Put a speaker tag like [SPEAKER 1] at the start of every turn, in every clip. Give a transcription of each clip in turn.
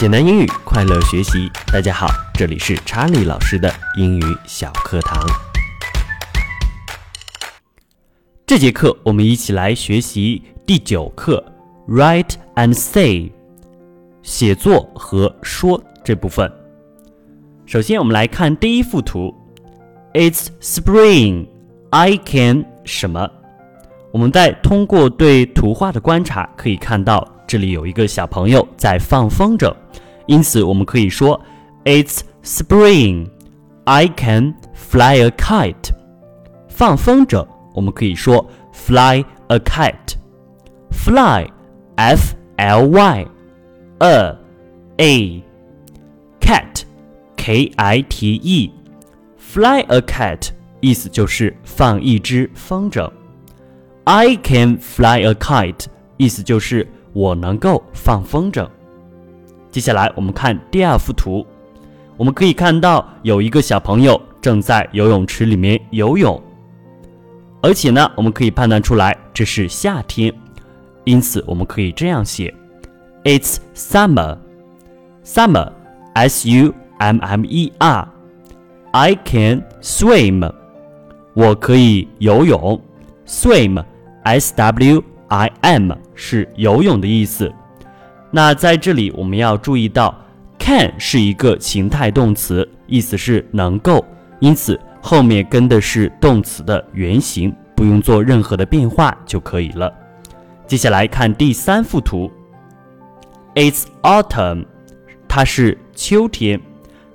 [SPEAKER 1] 简单英语，快乐学习。大家好，这里是查理老师的英语小课堂。这节课我们一起来学习第九课，Write and Say，写作和说这部分。首先，我们来看第一幅图，It's spring. I can 什么？我们在通过对图画的观察，可以看到这里有一个小朋友在放风筝，因此我们可以说 It's spring. I can fly a kite. 放风筝，我们可以说 fly a kite. Fly, f l y, a a cat, k i t e. Fly a kite 意思就是放一只风筝。I can fly a kite，意思就是我能够放风筝。接下来我们看第二幅图，我们可以看到有一个小朋友正在游泳池里面游泳，而且呢，我们可以判断出来这是夏天，因此我们可以这样写：It's summer. Summer, S U M M E R. I can swim. 我可以游泳，swim。S W I am 是游泳的意思。那在这里我们要注意到，can 是一个情态动词，意思是能够，因此后面跟的是动词的原形，不用做任何的变化就可以了。接下来看第三幅图，It's autumn，它是秋天。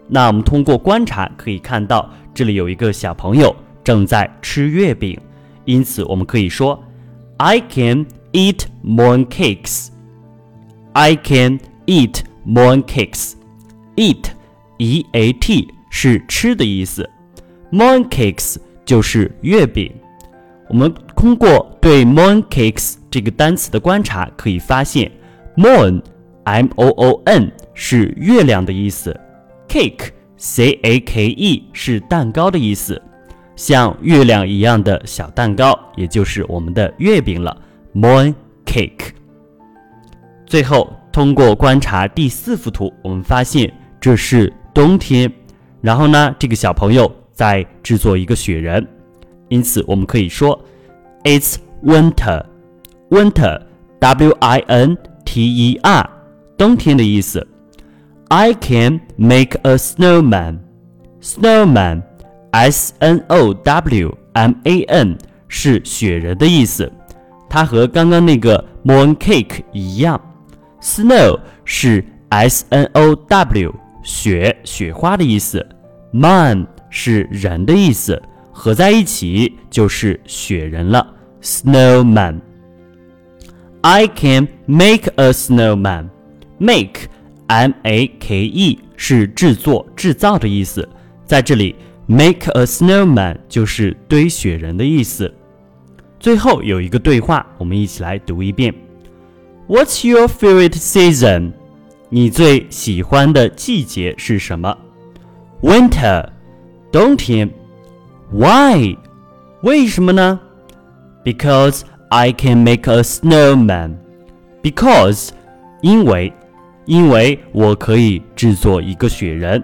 [SPEAKER 1] 那我们通过观察可以看到，这里有一个小朋友正在吃月饼，因此我们可以说。I can eat more cakes. I can eat more cakes. Eat, e a t 是吃的意思，more cakes 就是月饼。我们通过对 more cakes 这个单词的观察，可以发现，moon, m o o n 是月亮的意思，cake, c a k e 是蛋糕的意思。 像月亮一样的小蛋糕，也就是我们的月饼了，moon cake。最后，通过观察第四幅图，我们发现这是冬天，然后呢，这个小朋友在制作一个雪人，因此我们可以说，It's winter。winter，w i n t e r，冬天的意思。I can make a snowman。snowman。S N O W M A N 是雪人的意思，它和刚刚那个 moon cake 一样。Snow 是 S N O W 雪雪花的意思，man 是人的意思，合在一起就是雪人了。Snowman。I can make a snowman。Make M A K E 是制作、制造的意思，在这里。Make a snowman 就是堆雪人的意思。最后有一个对话，我们一起来读一遍。What's your favorite season？你最喜欢的季节是什么？Winter，冬天。Why？为什么呢？Because I can make a snowman。Because，因为，因为我可以制作一个雪人。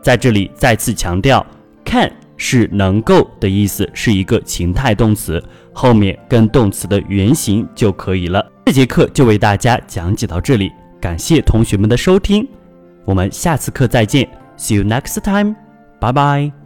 [SPEAKER 1] 在这里再次强调。Can 是能够的意思，是一个情态动词，后面跟动词的原形就可以了。这节课就为大家讲解到这里，感谢同学们的收听，我们下次课再见，See you next time，拜拜。